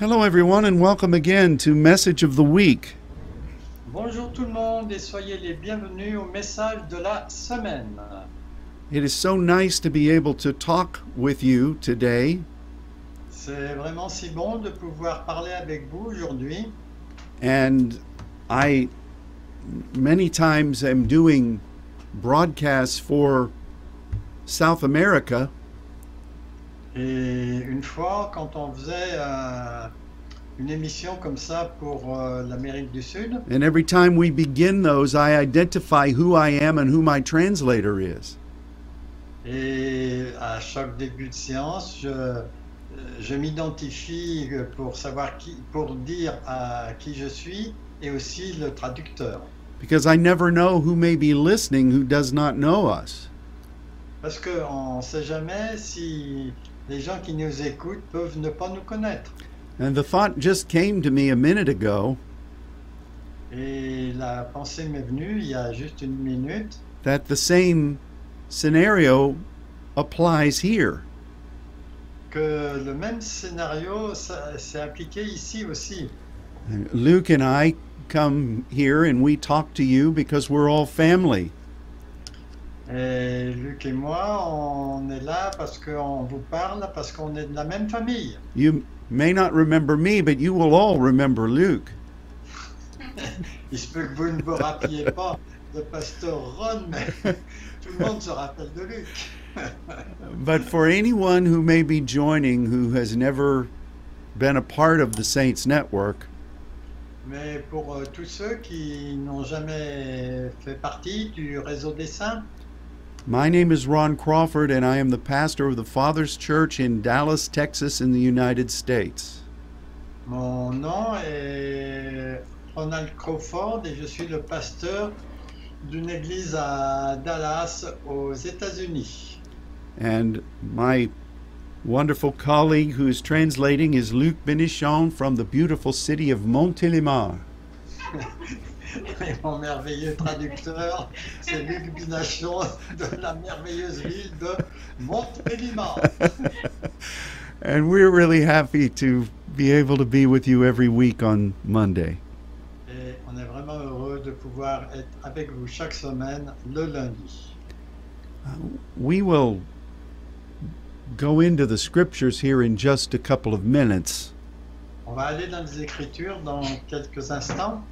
Hello, everyone, and welcome again to Message of the Week. Bonjour tout le monde et soyez les bienvenus au message de la semaine. It is so nice to be able to talk with you today, C'est vraiment si bon de pouvoir parler avec vous aujourd'hui. and I many times am doing broadcasts for South America, Et une fois, quand on faisait euh, une émission comme ça pour euh, l'Amérique du Sud, and every time we begin those, I identify who I am and who my translator is. et à chaque début de séance, je, euh, je m'identifie pour savoir qui, pour dire à qui je suis et aussi le traducteur. Because I never know who may be listening who does not know us. Parce qu'on ne sait jamais si les gens qui nous écoutent peuvent ne pas nous connaître. And the thought just came to me a minute ago Et la pensée m'est venue il y a juste une minute that the same scenario applies here. que le même scénario s'est appliqué ici aussi. Luke and I come here and we talk to you because we're all family. Et Luc et moi, on est là parce qu'on vous parle, parce qu'on est de la même famille. You may not remember me, but you will all remember Luke. Il se peut que vous ne vous rappeliez pas de Pasteur Ron, mais tout le monde se rappelle de Luc. But for anyone who may be joining who has never been a part of the Saints Network, Mais pour euh, tous ceux qui n'ont jamais fait partie du réseau des saints, my name is Ron Crawford and I am the pastor of the Father's Church in Dallas, Texas, in the United States. mon nom est Ronald Crawford et je suis le pasteur d'une église à Dallas, aux États-Unis. And my wonderful colleague who is translating is Luc Benichon from the beautiful city of Montélimar. Et mon merveilleux traducteur, c'est Luc Binachon de la merveilleuse ville de Montélimar. and we're really happy to be able to be with you every week on Monday. Et on est vraiment heureux de pouvoir être avec vous chaque semaine le lundi. We will go into the scriptures here in just a couple of minutes, On va aller dans les Écritures dans quelques instants.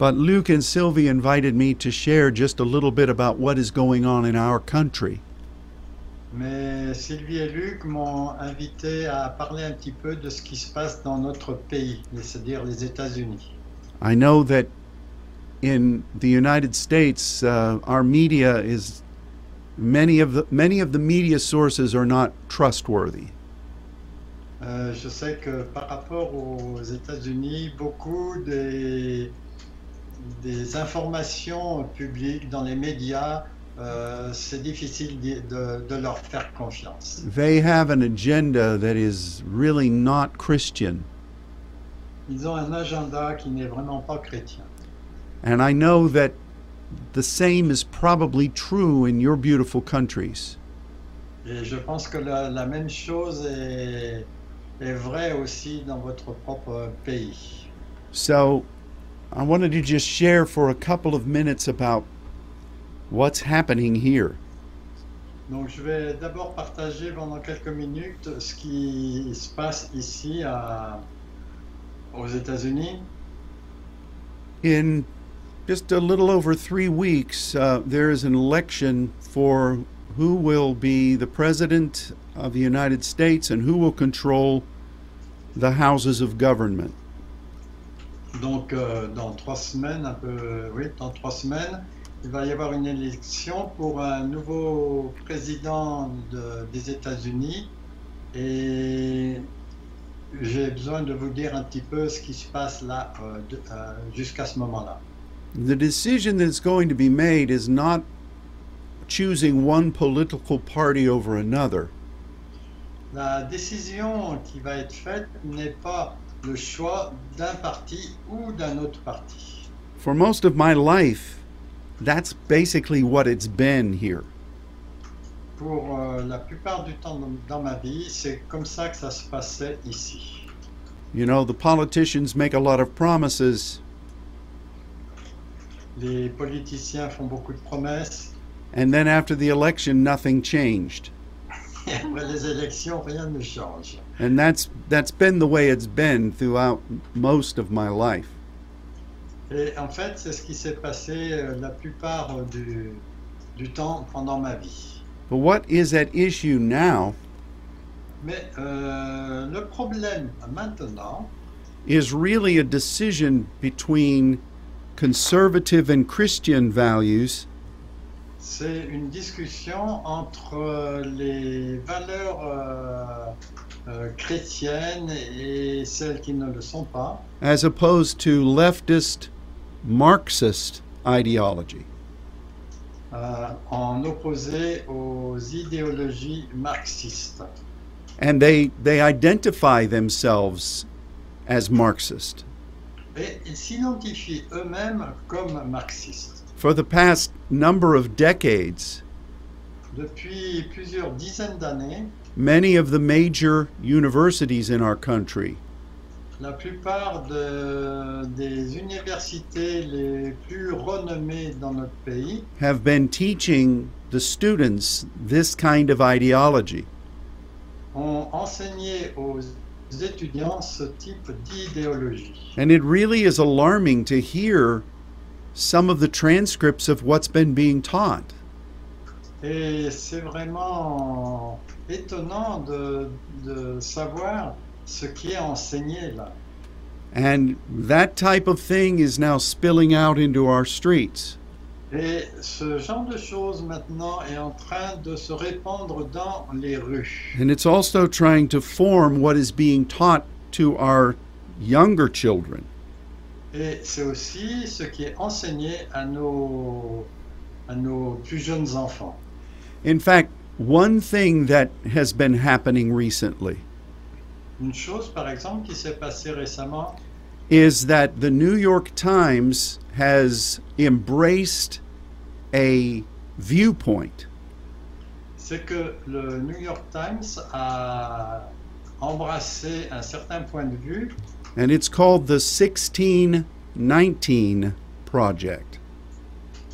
But Luke and Sylvie invited me to share just a little bit about what is going on in our country. Mais Sylvie et Luc m'ont invité à parler un petit peu de ce qui se passe dans notre pays, c'est-à-dire les États-Unis. I know that in the United States, uh, our media is many of the many of the media sources are not trustworthy. Euh, je sais que par rapport aux États-Unis, beaucoup des, des informations publiques dans les médias, euh, c'est difficile d'y- de, de leur faire confiance. They have an agenda that is really not Christian, Ils ont un agenda qui n'est vraiment pas chrétien. and I know that the same is probably true in your beautiful countries. Et je pense que la, la même chose est, est vraie aussi dans votre propre pays. So, I wanted to just share for a couple of minutes about what's happening here. Donc je vais d'abord partager pendant quelques minutes ce qui se passe ici à- aux États-Unis. In just a little over three weeks, uh, there is an election for who will be the President of the United States and who will control the houses of government. Donc euh, dans trois semaines, un peu, oui, dans trois semaines, il va y avoir une élection pour un nouveau président de- des États-Unis et j'ai besoin de vous dire un petit peu ce qui se passe là euh, euh, jusqu'à ce moment-là. The decision that's going to be made is not choosing one political party over another. La décision qui va être faite n'est pas le choix d'un parti ou d'un autre parti. For most of my life, that's basically what it's been here. Pour euh, la plupart du temps dans, ma vie, c'est comme ça que ça se passait ici. You know, the politicians make a lot of promises, Les politiciens font beaucoup de promesses and then after the election, nothing changed. et après les élections, rien ne change. And that's that's been the way it's been throughout most of my life. Et en fait, c'est ce qui s'est passé euh, la plupart euh, du, du temps pendant ma vie. But what is at issue now Mais euh, le problème maintenant, is really a decision between conservative and Christian values c'est une discussion entre euh, les valeurs euh, euh, chrétiennes et celles qui ne le sont pas, as opposed to leftist Marxist ideology. euh, en opposé aux idéologies marxistes. And they, they identify themselves as Marxist. Et ils s'identifient eux-mêmes comme marxistes. For the past number of decades, Depuis plusieurs dizaines d'années, many of the major universities in our country la plupart de- des universités les plus renommées dans notre pays have been teaching the students this kind of ideology. ont enseigné aux étudiants ce type d'idéologie. And it really is alarming to hear some of the transcripts of what's been being taught. Et c'est vraiment étonnant de, de savoir ce qui est enseigné là. And that type of thing is now spilling out into our streets. Et ce genre de choses maintenant est en train de se répandre dans les rues. And it's also trying to form what is being taught to our younger children. Et c'est aussi ce qui est enseigné à nos, à nos plus jeunes enfants. In fact, one thing that has been happening recently Une chose, par exemple, qui s'est passée récemment, is that the New York Times has embraced a viewpoint c'est que le New York Times a embrassé un certain point de vue and it's called the 1619 Project.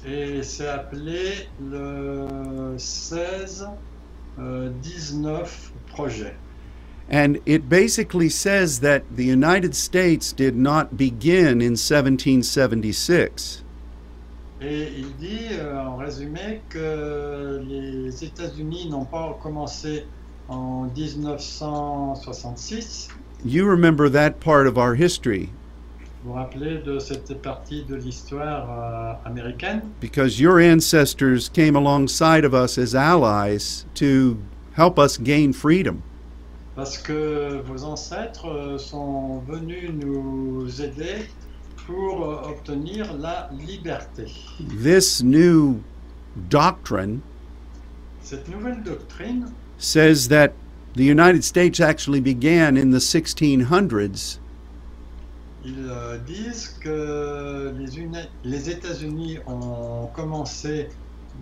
Et c'est appelé le 16 euh, 19 projet. And it basically says that the United States did not begin in 1776. Et il dit euh, en résumé que les États-Unis n'ont pas commencé en 1966. You remember that part of our history Vous vous rappelez de cette partie de l'histoire euh, américaine? Because your ancestors came alongside of us as allies to help us gain freedom. Parce que vos ancêtres euh, sont venus nous aider pour euh, obtenir la liberté. This new doctrine Cette nouvelle doctrine says that the United States actually began in the 1600s Ils euh, disent que les, Uni- les États-Unis ont commencé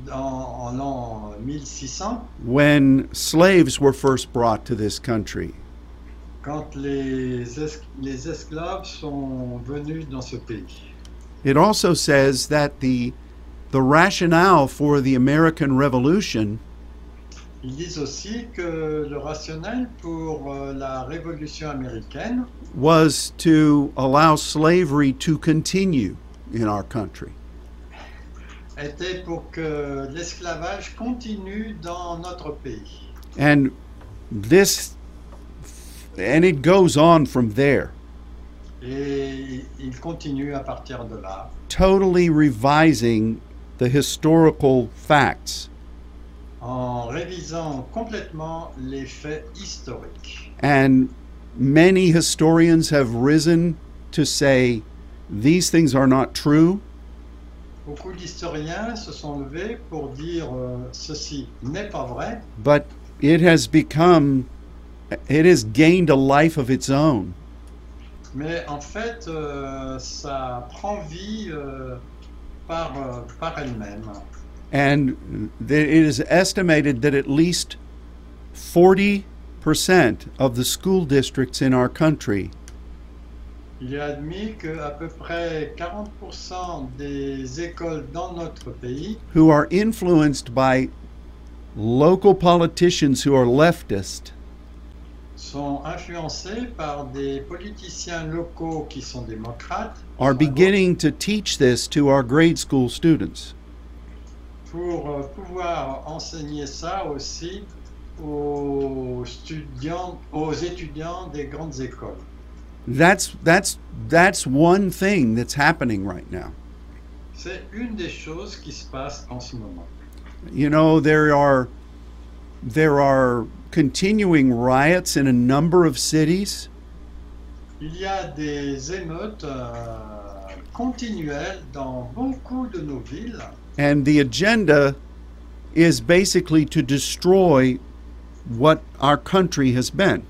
dans- en l'an 1600, when slaves were first brought to this country. quand les, es- les esclaves sont venus dans ce pays. It also says that the the rationale for the American Revolution Ils disent aussi que le rationnel pour euh, la révolution américaine, was to allow slavery to continue in our country. était pour que l'esclavage continue dans notre pays. And this and it goes on from there, Et il continue à partir de là, totally revising the historical facts. En révisant complètement les faits historiques. And many historians have risen to say these things are not true, Beaucoup d'historiens se sont levés pour dire euh, ceci n'est pas vrai, but it has become it has gained a life of its own. mais en fait, euh, ça prend vie euh, par, euh, par elle-même. And it is estimated that at least 40% of the school districts in our country il est admis qu'à peu près 40% des écoles dans notre pays who are influenced by local politicians who are leftist sont influencées par des politiciens locaux qui sont démocrates are à beginning to teach this to our grade school students. Pour euh, pouvoir enseigner ça aussi aux étudiants, aux étudiants des grandes écoles. That's that's that's one thing that's happening right now. C'est une des choses qui se passe en ce moment. You know, there are there are continuing riots in a number of cities Il y a des émeutes euh, continuelles dans beaucoup de nos villes and the agenda is basically to destroy what our country has been.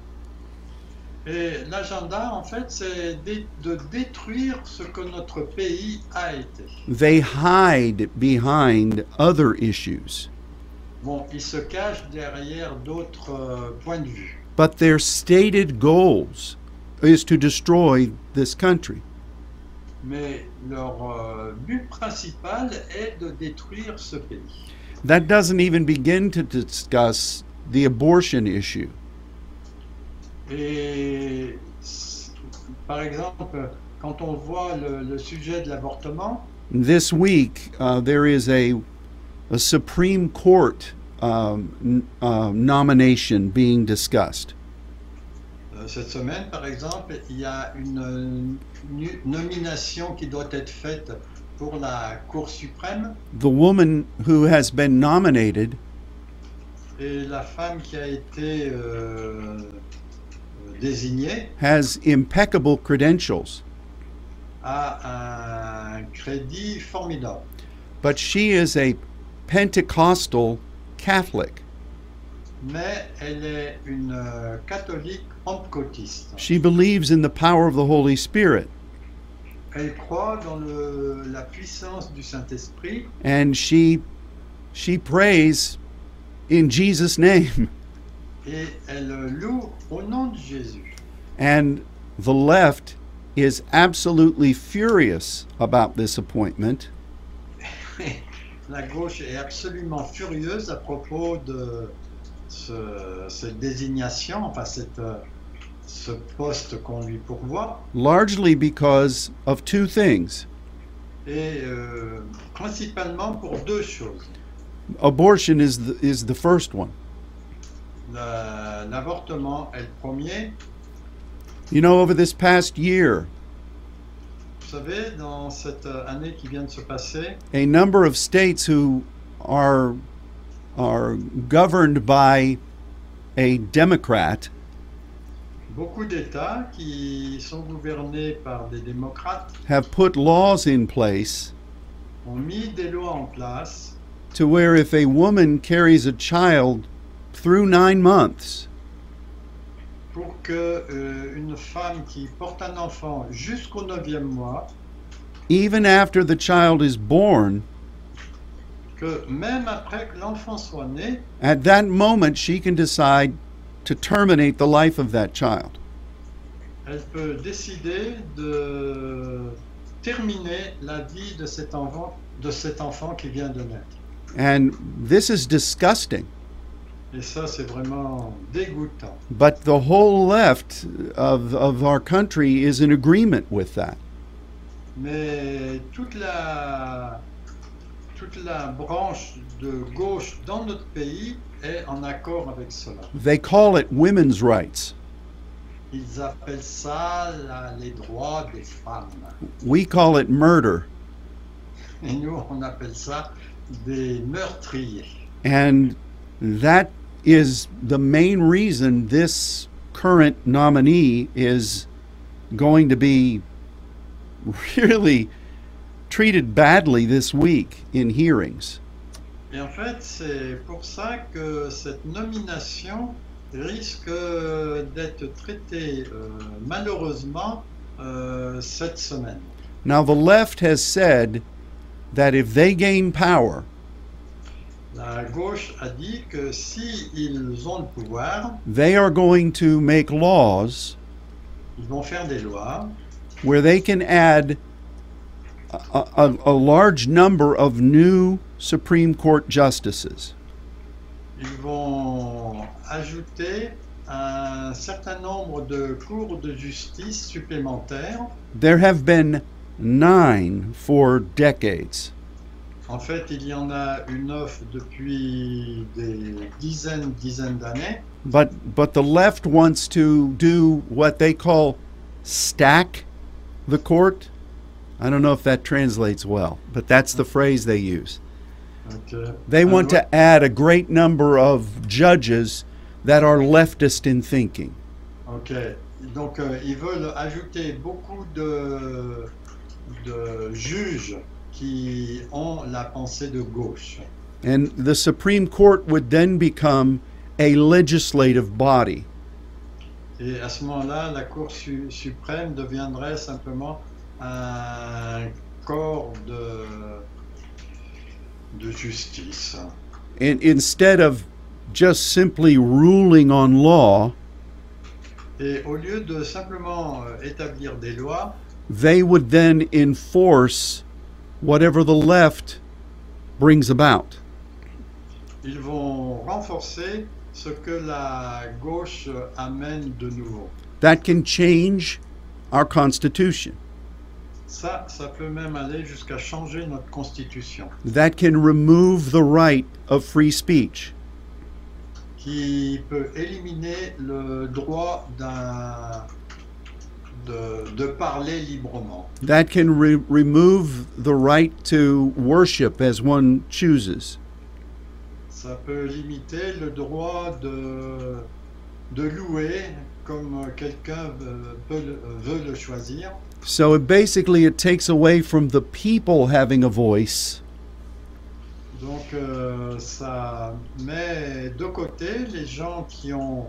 et l'agenda en fait c'est de détruire ce que notre pays a été. They hide behind other issues, Bon, ils se cachent derrière d'autres euh, points de vue. but their stated goals is to destroy this country. Mais leur euh, but principal est de détruire ce pays. That doesn't even begin to discuss the abortion issue. Et par exemple, quand on voit le, le sujet de l'avortement, This week, uh, there is a, a Supreme Court um, uh, nomination being discussed. Euh, cette semaine par exemple, il y a une nomination qui doit être faite pour la Cour suprême The woman who has been nominated et la femme qui a été euh, euh, désignée has impeccable credentials, a un crédit formidable. but she is a Pentecostal Catholic. Mais elle est une euh, catholique pentecôtiste. She believes in the power of the Holy Spirit, Elle croit dans le- la puissance du Saint-Esprit and she she prays in Jesus' name. et elle loue au nom de Jésus. And the left is absolutely furious about this appointment. La gauche est absolument furieuse à propos de ce- cette désignation, enfin cette, euh, ce poste qu'on lui pourvoit, largely because of two things. et euh, principalement pour deux choses. Abortion is the, is the first one. La- L'avortement est le premier. You know, over this past year, Vous savez, dans cette euh, année qui vient de se passer, a number of states who are are governed by a Democrat. Beaucoup d'États qui sont gouvernés par des démocrates have put laws in place ont mis des lois en place to where if a woman carries a child through nine months, pour que euh, une femme qui porte un enfant jusqu'au neuvième mois, even after the child is born, que même après que l'enfant soit né, at that moment she can decide to terminate the life of that child. elle peut décider de terminer la vie de cet enfant, de cet enfant qui vient de naître. And this is disgusting. Et ça, c'est vraiment dégoûtant. But the whole left of, of our country is in agreement with that. Mais toute la, toute la branche de gauche dans notre pays est en accord avec cela. They call it women's rights. Ils appellent ça la- les droits des femmes. We call it murder. Et nous, on appelle ça des meurtriers. And that is the main reason this current nominee is going to be really treated badly this week in hearings. Et en fait, c'est pour ça que cette nomination risque d'être traitée euh, malheureusement euh, cette semaine. Now, the left has said that if they gain power, La gauche a dit que si ils ont le pouvoir, they are going to make laws ils vont faire des lois where they can add a, a, large number of new Supreme Court justices. Ils vont ajouter un certain nombre de cours de justice supplémentaires. There have been nine for decades. En fait, il y en a une depuis des dizaines, dizaines d'années. But but the left wants to do what they call stack the court. I don't know if that translates well, but that's the phrase they use. Euh, They want to add a great number of judges that are leftist in thinking. Ok. Donc, euh, ils veulent ajouter beaucoup de, de juges qui ont la pensée de gauche. And the Supreme Court would then become a legislative body. Et à ce moment-là, la Cour su- suprême deviendrait simplement un corps de, de justice. And instead of just simply ruling on law, Et au lieu de simplement euh, établir des lois, they would then enforce whatever the left brings about. ils vont renforcer ce que la gauche amène de nouveau. That can change our Constitution. Ça, ça peut même aller jusqu'à changer notre constitution, That can remove the right of free speech. qui peut éliminer le droit d'un de, de parler librement. That can re- remove the right to worship as one chooses. Ça peut limiter le droit de, de louer comme quelqu'un veut, peut le- veut le choisir. So it basically it takes away from the people having a voice Donc euh, ça met de côté les gens qui ont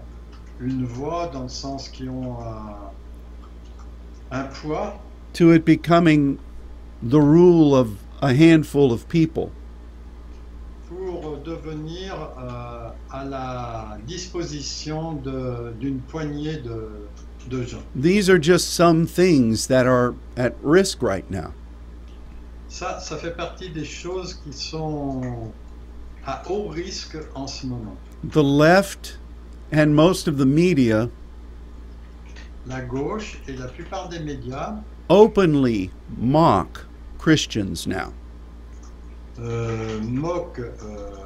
une voix dans le sens qui ont un, un poids to it becoming the rule of a handful of people. Devenir euh, à la disposition d'une poignée de, de gens. These are just some things that are at risk right now. Ça, ça fait partie des choses qui sont à haut risque en ce moment. The left and most of the media La gauche et la plupart des médias openly mock Christians now. euh, moquent euh,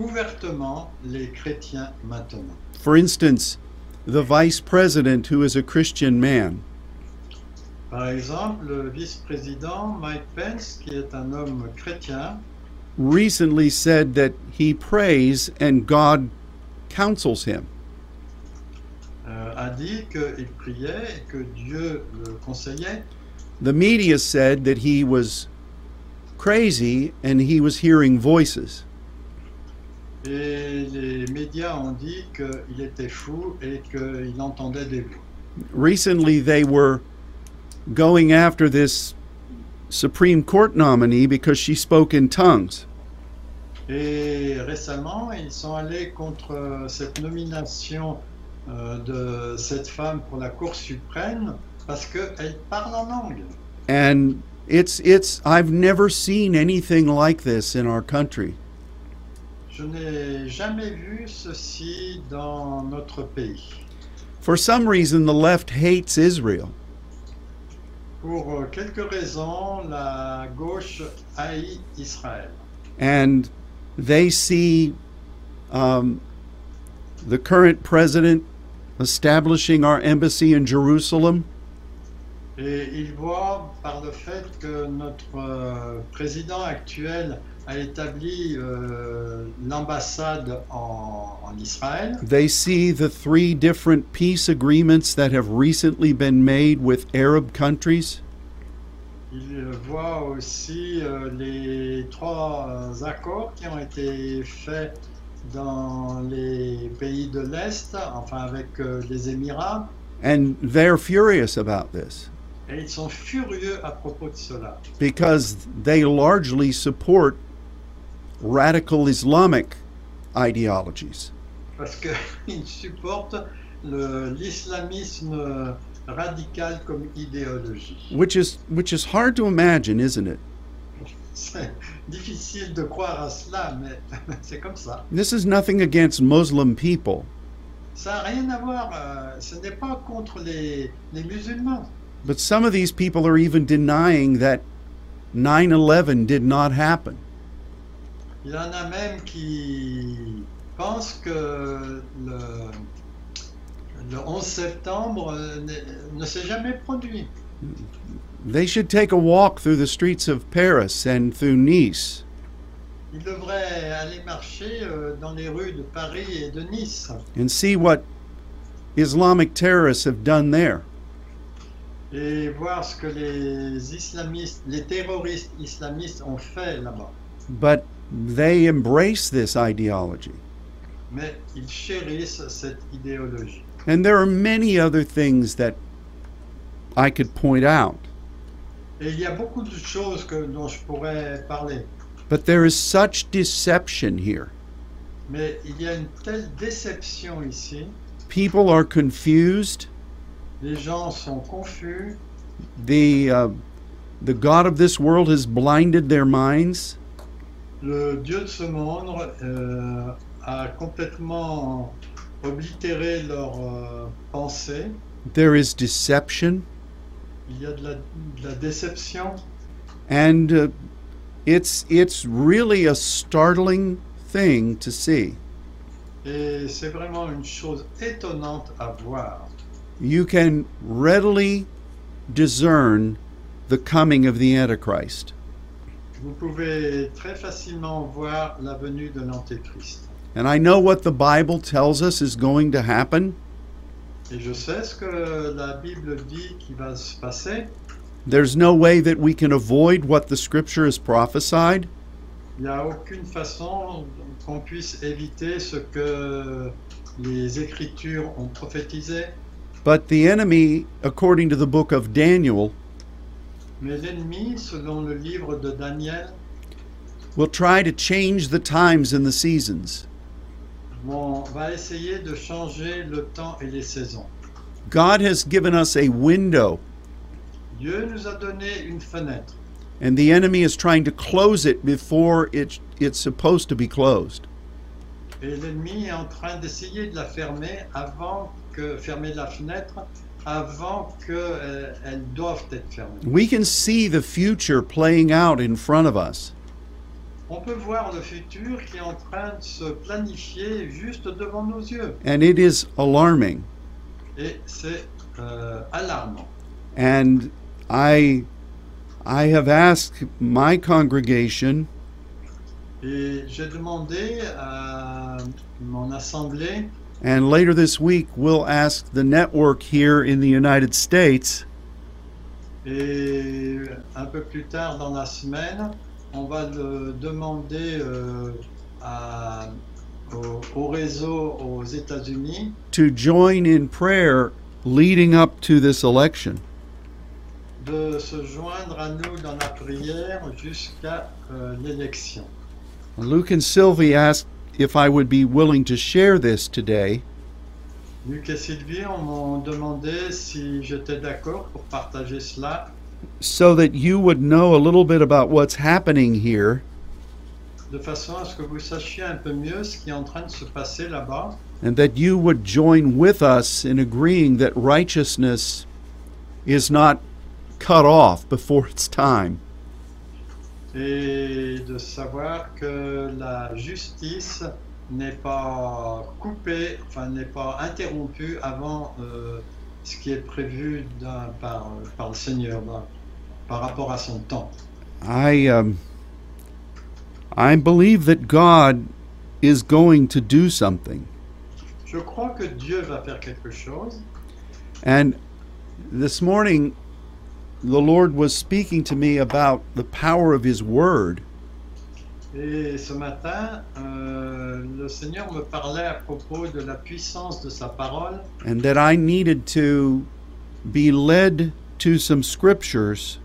ouvertement les chrétiens maintenant. For instance, the vice president, who is a Christian man, Par exemple, le vice-président Mike Pence, qui est un homme chrétien, recently said that he prays and God counsels him. euh, a dit qu'il priait et que Dieu le conseillait. The media said that he was crazy and he was hearing voices. Et les médias ont dit qu'il était fou et qu'il entendait des voix. Recently, they were going after this Supreme Court nominee because she spoke in tongues. Et récemment, ils sont allés contre cette nomination euh, de cette femme pour la Cour suprême parce qu'elle parle en langue. And it's it's I've never seen anything like this in our country. Je n'ai jamais vu ceci dans notre pays. For some reason the left hates Israel. Pour euh, quelques raisons, la gauche haït Israël. and they see um, the current president establishing our embassy in Jerusalem Et ils voient par le fait que notre euh, président actuel a établi euh, l'ambassade en, en Israël. They see the three different peace agreements that have recently been made with Arab countries. Ils euh, voient aussi euh, les trois euh, accords qui ont été faits dans les pays de l'Est, enfin avec euh, les Émirats, And they're furious about this et ils sont furieux à propos de cela. because they largely support radical Islamic ideologies. parce l'islamisme radical comme idéologie. which is which is hard to imagine, isn't it? C'est difficile de croire à cela, mais c'est comme ça. This is nothing against Muslim people, Ça n'a rien à voir, euh, ce n'est pas contre les, les musulmans. but some of these people are even denying that 9/11 did not happen. Il y en a même qui pensent que le, le 11 septembre ne, ne s'est jamais produit. They should take a walk through the streets of Paris and through Nice Ils devraient aller marcher euh, dans les rues de Paris et de Nice and see what Islamic terrorists have done there. et voir ce que les islamistes, les terroristes islamistes ont fait là-bas. But they embrace this ideology. Mais ils chérissent cette idéologie. And there are many other things that I could point out. Et il y a beaucoup de choses que, dont je pourrais parler. But there is such deception here. Mais il y a une telle déception ici. People are confused. Les gens sont confus. The uh, the God of this world has blinded their minds. Le Dieu de ce monde euh, a complètement oblitéré leurs euh, pensées. There is deception, Il y a de la, de la déception. and uh, it's it's really a startling thing to see. Et c'est vraiment une chose étonnante à voir. You can readily discern the coming of the Antichrist. Vous pouvez très facilement voir la venue de l'Antéchrist. And I know what the Bible tells us is going to happen. Et je sais ce que la Bible dit qui va se passer. There's no way that we can avoid what the scripture has prophesied. Il n'y a aucune façon qu'on puisse éviter ce que les Écritures ont prophétisé. But the enemy, according to the book of Daniel, Mais l'ennemi, selon le livre de Daniel, will try to change the times and the seasons. vont- va essayer de changer le temps et les saisons. God has given us a window, Dieu nous a donné une fenêtre and the enemy is trying to close it before it, it's supposed to be closed. et l'ennemi est en train d'essayer de la fermer avant que fermer la fenêtre avant qu'elles doivent être fermées. We can see the future playing out in front of us. On peut voir le futur qui est en train de se planifier juste devant nos yeux And it is alarming. et c'est euh, alarmant. And I I have asked my congregation Et j'ai demandé à mon assemblée and later this week we'll ask the network here in the United States et un peu plus tard dans la semaine, on va le demander euh, à- au, au réseau aux États-Unis to join in prayer leading up to this election. de se joindre à nous dans la prière jusqu'à euh, l'élection. Luke and Sylvie asked if I would be willing to share this today, Luc et Sylvie m'ont demandé si j'étais d'accord pour partager cela. So that you would know a little bit about what's happening here. De façon à ce que vous sachiez un peu mieux ce qui est en train de se passer là-bas. And that you would join with us in agreeing that righteousness is not cut off before its time. Et de savoir que la justice n'est pas coupée, enfin n'est pas interrompue avant euh, ce qui est prévu par, par le Seigneur par rapport à son temps. I um, I believe that God is going to do something. Je crois que Dieu va faire quelque chose And this morning, the Lord was speaking to me about the power of His Word. et ce matin, euh, le Seigneur me parlait à propos de la puissance de sa parole. And that I needed to be led to some scriptures.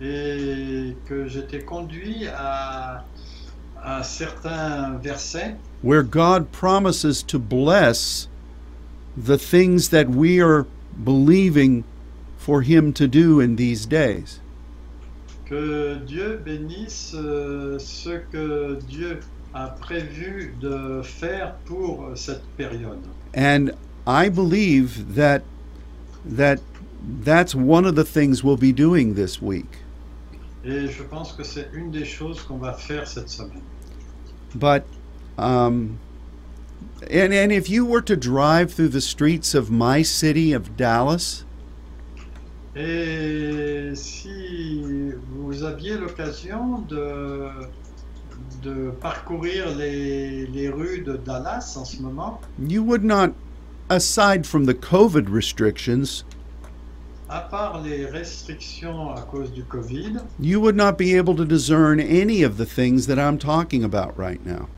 Et que j'étais conduit à, à certains versets. Where God promises to bless the things that we are believing for Him to do in these days. Que Dieu bénisse euh, ce que Dieu a prévu de faire pour cette période. And I believe that that that's one of the things we'll be doing this week. Et je pense que c'est une des choses qu'on va faire cette semaine. But um, and and if you were to drive through the streets of my city of Dallas, Et si vous aviez l'occasion de, de parcourir les, les rues de Dallas en ce moment, you would not, aside from the COVID restrictions, à part les restrictions à cause du Covid, you would not be able to discern any of the things that I'm talking about right now.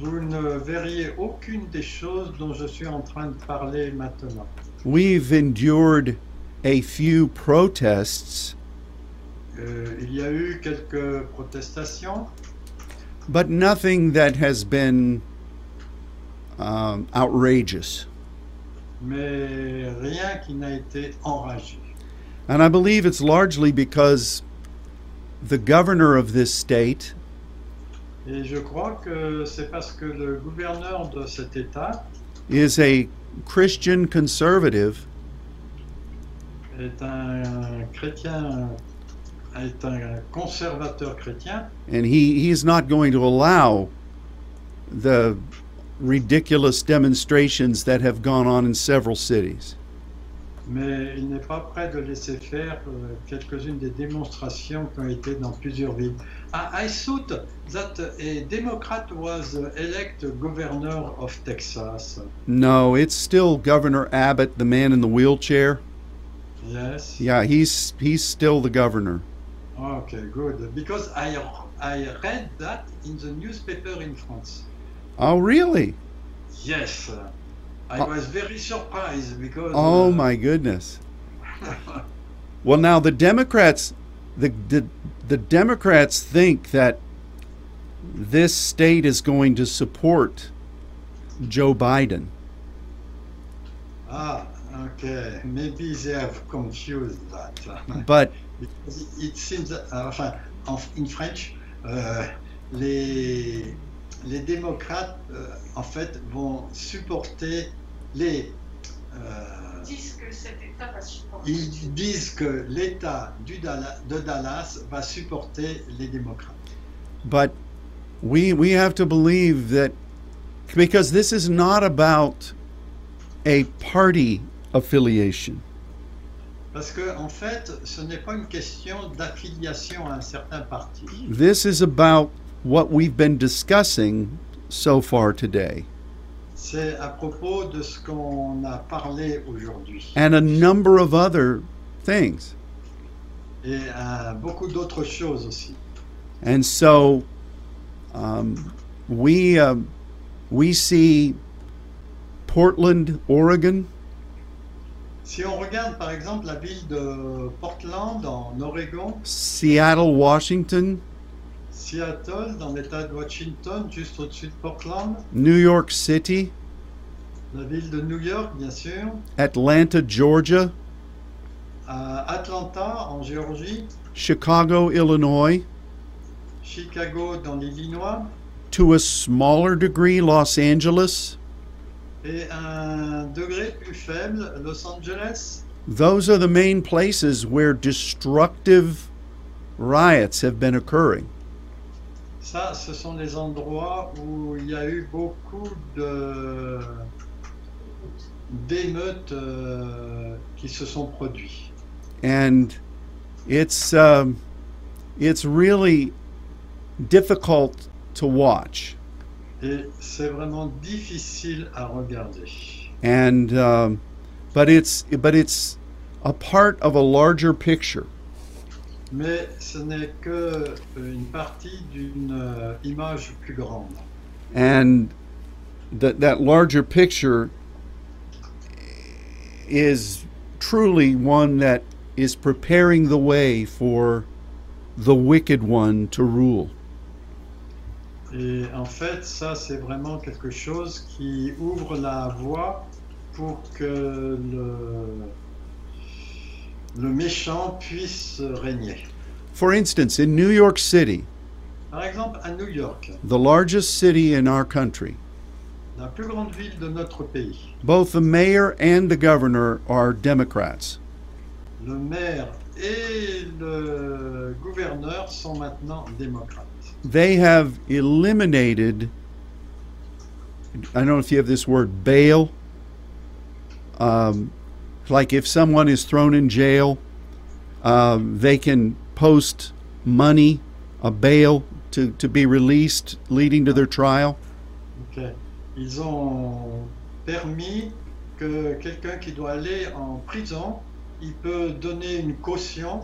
vous ne verriez aucune des choses dont je suis en train de parler maintenant. We've endured a few protests, Euh, il y a eu quelques protestations, but nothing that has been um, outrageous. mais rien qui n'a été enragé. And I believe it's largely because the governor of this state Et je crois que c'est parce que le gouverneur de cet État is a Christian conservative est un euh, chrétien, euh, est un conservateur chrétien, and he, he's not going to allow the ridiculous demonstrations that have gone on in several cities. mais il n'est pas prêt de laisser faire euh, quelques-unes des démonstrations qui ont été dans plusieurs villes. I, I thought that a Democrat was elected governor of Texas. No, it's still Governor Abbott, the man in the wheelchair. Yes. Yeah, he's he's still the governor. Okay, good. Because I I read that in the newspaper in France. Oh, really? Yes. I Oh. was very surprised because. Oh uh, my goodness. Well, now the Democrats, the the, the Democrats think that this state is going to support Joe Biden. Ah, okay. Maybe they have confused that. But Because it seems, that- uh, enfin, en, in French, euh, les, les démocrates, euh, en fait, vont supporter les. euh, disent que cet État va supporter. ils disent que l'État de Dallas va supporter les démocrates. but we we have to believe that because this is not about a party affiliation. Parce que, en fait, ce n'est pas une question d'affiliation à un certain parti. This is about what we've been discussing so far today C'est à propos de ce qu'on a parlé aujourd'hui. and a number of other things. Et euh, beaucoup d'autres choses aussi. And so um, we um, we see Portland, Oregon, Si on regarde par exemple la ville de Portland en Oregon, Seattle, Washington, Seattle dans l'État de Washington, juste au-dessus de Portland, New York City, la ville de New York bien sûr, Atlanta, Georgia, à Atlanta en Géorgie, Chicago, Illinois, Chicago dans l'Illinois. To a smaller degree, Los Angeles. Et un degré plus faible Los Angeles. Those are the main places where destructive riots have been occurring. Ça, ce sont les endroits où il y a eu beaucoup de d'émeutes euh, qui se sont produits. and it's um, it's really difficult to watch. Et c'est vraiment difficile à regarder. And um, but it's but it's a part of a larger picture, Mais ce n'est que une partie d'une euh, image plus grande. and that that larger picture is truly one that is preparing the way for the wicked one to rule. Et en fait, ça, c'est vraiment quelque chose qui ouvre la voie pour que le, le méchant puisse régner. For instance, in New York City, Par exemple, à New York, the largest city in our country, la plus grande ville de notre pays, both the mayor and the governor are Democrats. le maire et le gouverneur sont maintenant démocrates. They have eliminated, I don't know if you have this word, bail. Um, like if someone is thrown in jail, um, they can post money, a bail, to, to be released, leading to their trial. Ok. Ils ont permis que quelqu'un qui doit aller en prison, il peut donner une caution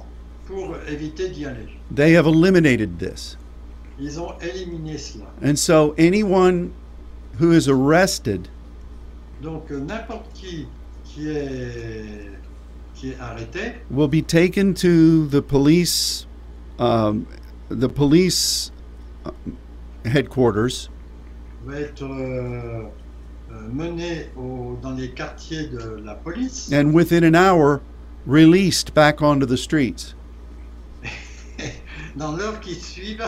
pour éviter d'y aller. They have eliminated this. Ils ont éliminé cela. And so anyone who is arrested Donc euh, n'importe qui qui est, qui est arrêté will be taken to the police, um, the police uh, headquarters, va être euh, euh, mené au- dans les quartiers de la police and within an hour released back onto the streets. dans l'heure qui suivent,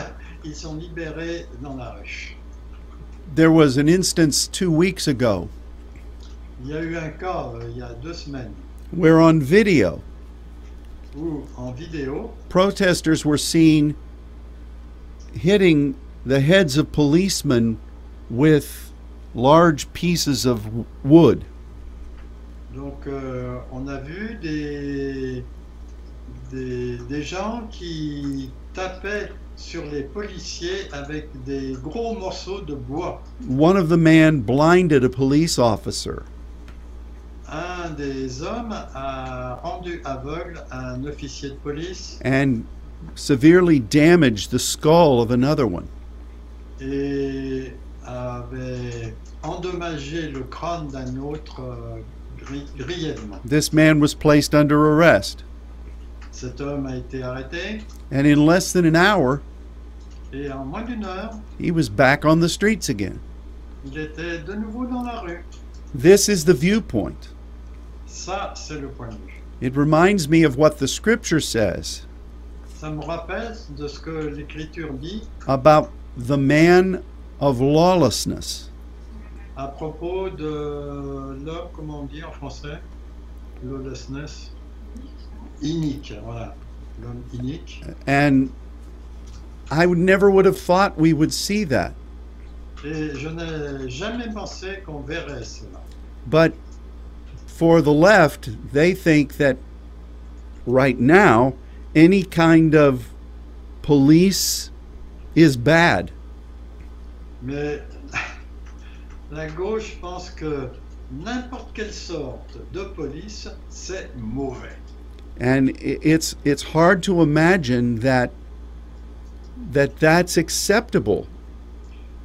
ils sont libérés dans la rue. There was an instance two weeks ago Il y a eu un cas euh, il y a deux semaines where on video où en vidéo, protesters were seen hitting the heads of policemen with large pieces of w- wood. donc euh, on a vu des, des, des gens qui tapaient sur les policiers avec des gros morceaux de bois. One of the men blinded a police officer. Un des hommes a rendu aveugle un officier de police and severely damaged the skull of another one. et avait endommagé le crâne d'un autre euh, gri- grièvement. This man was placed under arrest, Cet homme a été arrêté and in less than an hour, et en moins d'une heure, he was back on the streets again. il était de nouveau dans la rue. This is the viewpoint. Ça, c'est le point de vue. It reminds me of what the scripture says Ça me rappelle de ce que l'Écriture dit about the man of lawlessness. à propos de l'homme, comment on dit en français Lawlessness. Inique, voilà. L'homme inique. And I would never would have thought we would see that. Et je n'ai jamais pensé qu'on verrait cela. But for the left, they think that right now, any kind of police is bad. Mais la gauche pense que n'importe quelle sorte de police, c'est mauvais. And it's it's hard to imagine that that that's acceptable.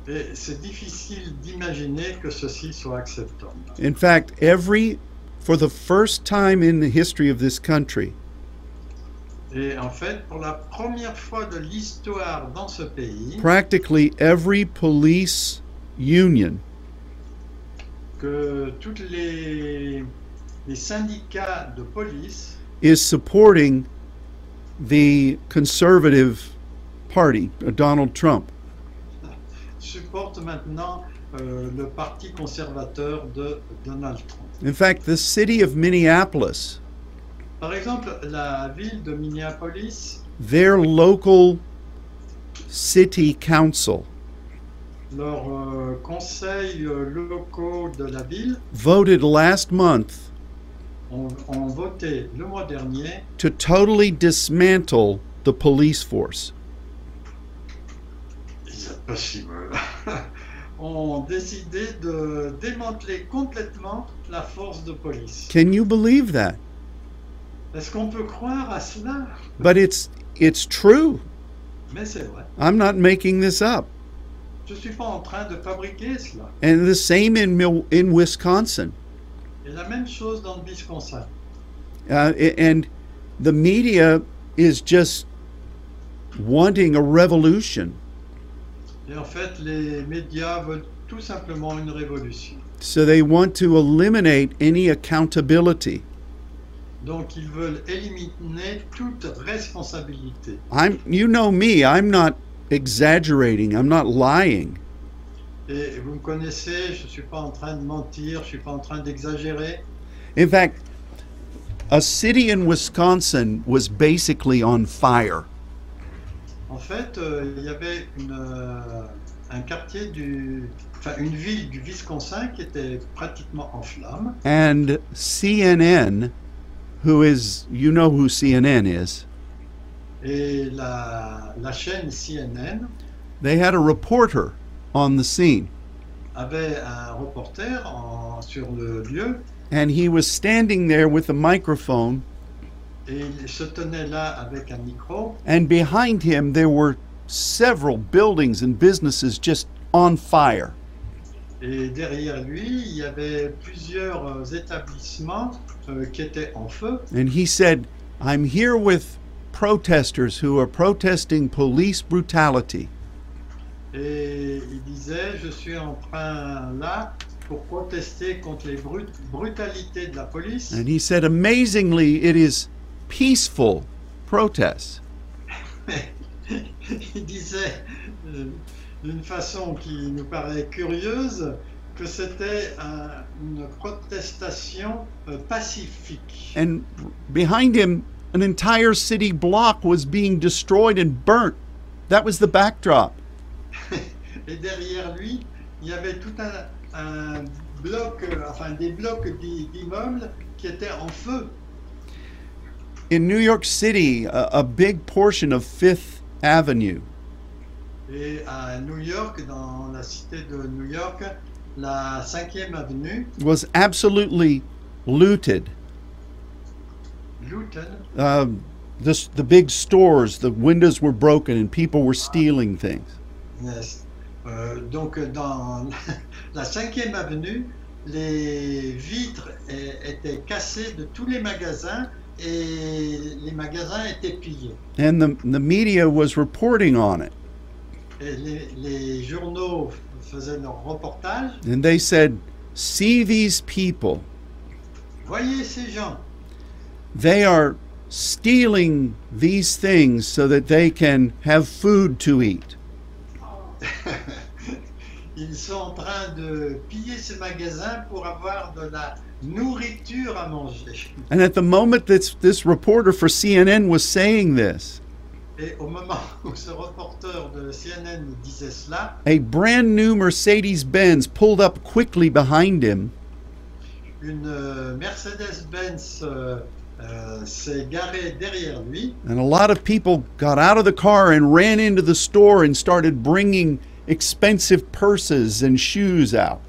C'est difficile d'imaginer que ceci soit acceptable. In fact, every for the first time in the history of this country, Et en fait, pour la première fois de l'histoire dans ce pays, practically every police union que tous les, les syndicats de police is supporting the conservative party, uh, Donald Trump. supportent maintenant euh, le parti conservateur de Donald Trump. In fact, the city of Minneapolis, Par exemple, la ville de Minneapolis, their local city council leurs euh, conseils euh, locaux de la ville voted last month ont, ont voté le mois dernier to totally dismantle the police force. c'est possible, ont décidé de démanteler complètement la force de police. Can you believe that? Est-ce qu'on peut croire à cela? But it's it's true. Mais c'est vrai. I'm not making this up. Je suis pas en train de fabriquer cela. And the same in in Wisconsin. Et la même chose dans le Wisconsin. Uh, and the media is just wanting a revolution Et en fait, les médias veulent tout simplement une révolution. So they want to eliminate any accountability. Donc ils veulent éliminer toute responsabilité. I'm you know me, I'm not exaggerating, I'm not lying. Et vous me connaissez, je ne suis pas en train de mentir, je ne suis pas en train d'exagérer. In fact, a city in Wisconsin was basically on fire. En fait, euh, il y avait une, euh, un quartier du, enfin une ville du Wisconsin qui était pratiquement en flammes. And CNN, who is, you know who CNN is, Et la, la chaîne CNN they had a reporter on the scene. avait un reporter en- sur le lieu And he was standing there with a microphone, et il se tenait là avec un micro. and behind him there were several buildings and businesses just on fire. Et derrière lui, il y avait plusieurs euh, établissements euh, qui étaient en feu. And he said, I'm here with protesters who are protesting police brutality. Et il disait, je suis en train là pour protester contre les brut- brutalités de la police. And he said, amazingly, it is peaceful protests. il disait euh, d'une façon qui nous paraît curieuse que c'était un- une protestation euh, pacifique. And behind him, an entire city block was being destroyed and burnt. That was the backdrop. Et derrière lui, il y avait tout un, un bloc, euh, enfin des blocs d'immeubles qui étaient en feu. In New York City, a, a big portion of Fifth Avenue Et à New York, dans la cité de New York, la 5e avenue, was absolutely looted. Luton, Um, this, the big stores, the windows were broken and people were stealing things. Euh, donc dans la 5e avenue, les vitres étaient cassées de tous les magasins et les magasins étaient pillés. And the, the media was reporting on it. Et les, les journaux faisaient leur reportage. And they said, See these people. Voyez ces gens, They are stealing these things so that they can have food to eat. ils sont en train de piller ces magasins pour avoir de la nourriture à manger. And at the moment that this reporter for CNN was saying this, Et au moment où ce reporter de CNN disait cela, a brand new Mercedes Benz pulled up quickly behind him une euh, Mercedes-Benz euh, euh, s'est garée derrière lui And a lot of people got out of the car and ran into the store and started bringing expensive purses and shoes out.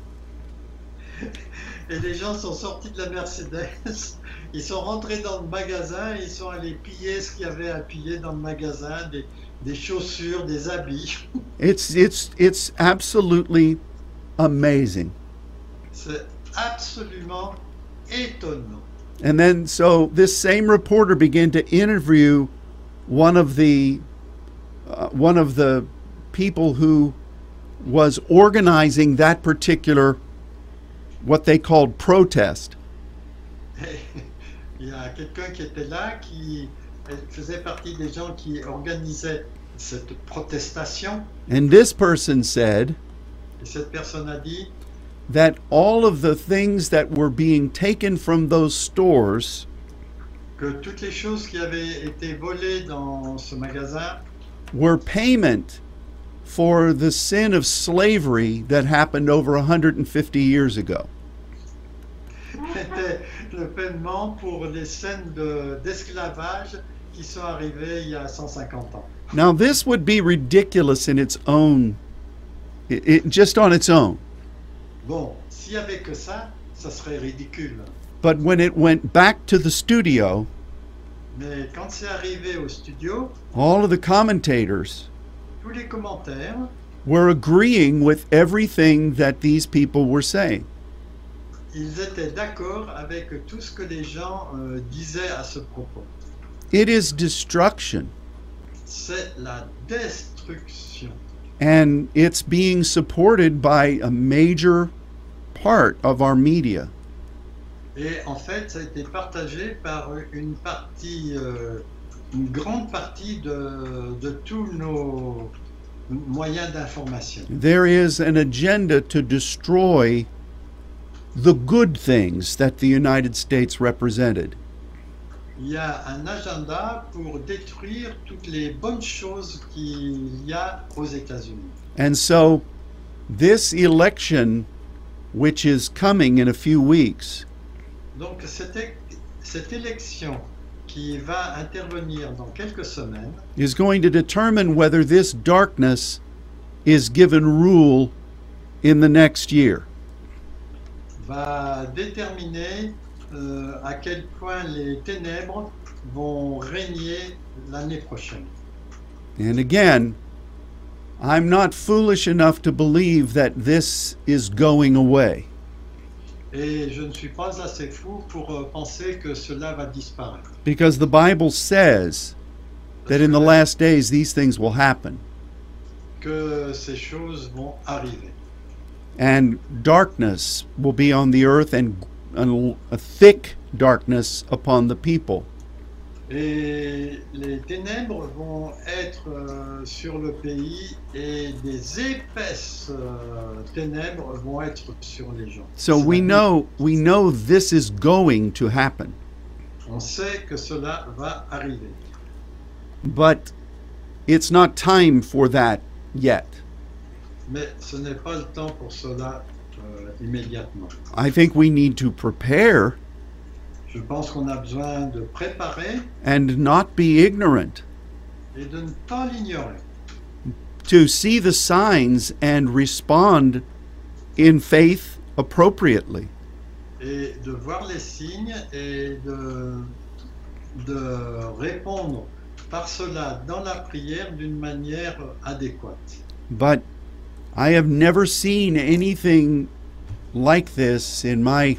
et les gens sont sortis de la Mercedes, ils sont rentrés dans le magasin, ils sont allés piller ce qu'il y avait à piller dans le magasin, des, des chaussures, des habits. It's it's it's absolutely amazing. C'est absolument étonnant. And then so this same reporter began to interview one of the uh, one of the people who was organizing that particular what they called protest. Il y a quelqu'un qui était là, qui faisait partie des gens qui organisaient cette protestation. And this person said Et cette personne a dit, that all of the things that were being taken from those stores que toutes les choses qui avaient été volées dans ce magasin were payment for the sin of slavery that happened over 150 years ago. étaient le paiement pour les scènes de- qui sont arrivées il y a 150 ans. Now, this would be ridiculous in its own, it, it, just on its own. Bon, s'il y avait que ça, ça serait ridicule. But when it went back to the studio, Mais quand c'est arrivé au studio, all of the commentators tous les commentaires were agreeing with everything that these people were saying. ils étaient d'accord avec tout ce que les gens euh, disaient à ce propos. It is destruction, C'est la destruction. And it's being supported by a major part of our media. Et en fait, ça a été partagé par une partie, euh, une grande partie de, de tous nos moyens d'information. There is an agenda to destroy the good things that the United States represented. Il y a un agenda pour détruire toutes les bonnes choses qu'il y a aux États-Unis. And so, this election, which is coming in a few weeks, Donc cette, élection qui va intervenir dans quelques semaines is going to determine whether this darkness is given rule in the next year. va déterminer euh, à quel point les ténèbres vont régner l'année prochaine. And again, I'm not foolish enough to believe that this is going away. Et je ne suis pas assez fou pour euh, penser que cela va disparaître. Because the Bible says that in the last days these things will happen. Que ces choses vont arriver. And darkness will be on the earth and and a thick darkness upon the people. Et les ténèbres vont être euh, sur le pays et des épaisses euh, ténèbres vont être sur les gens. So we know we know this is going to happen. On sait que cela va arriver. But it's not time for that yet. Mais ce n'est pas le temps pour cela immédiatement. I think we need to prepare Je pense qu'on a besoin de préparer and not be ignorant. et de ne pas l'ignorer. to see the signs and respond in faith appropriately. Et de voir les signes et de, de répondre par cela dans la prière d'une manière adéquate. But I have never seen anything like this in my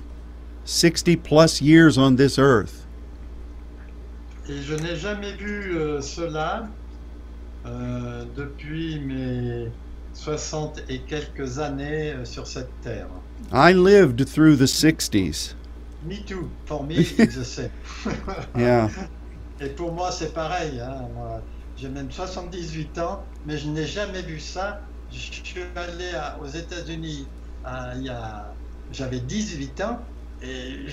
60 plus years on this earth. Et je n'ai jamais vu euh, cela euh, depuis mes 60 et quelques années euh, sur cette terre. I lived through the 60s. Me too, for me, it's the same. Yeah. Et pour moi, c'est pareil. hein. J'ai même 78 ans, mais je n'ai jamais vu ça. Je suis allé à- aux États-Unis a- j'avais 18 ans et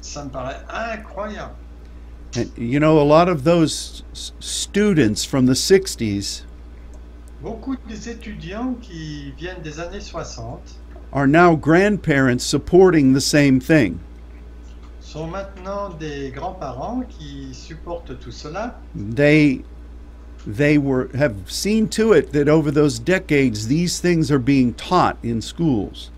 ça me paraît incroyable. You know, a lot of those students from the 60s Beaucoup des étudiants qui viennent des années 60 are now grandparents supporting the same thing. sont maintenant des grands-parents qui supportent tout cela. they they were have seen to it that over those decades these things are being taught in schools.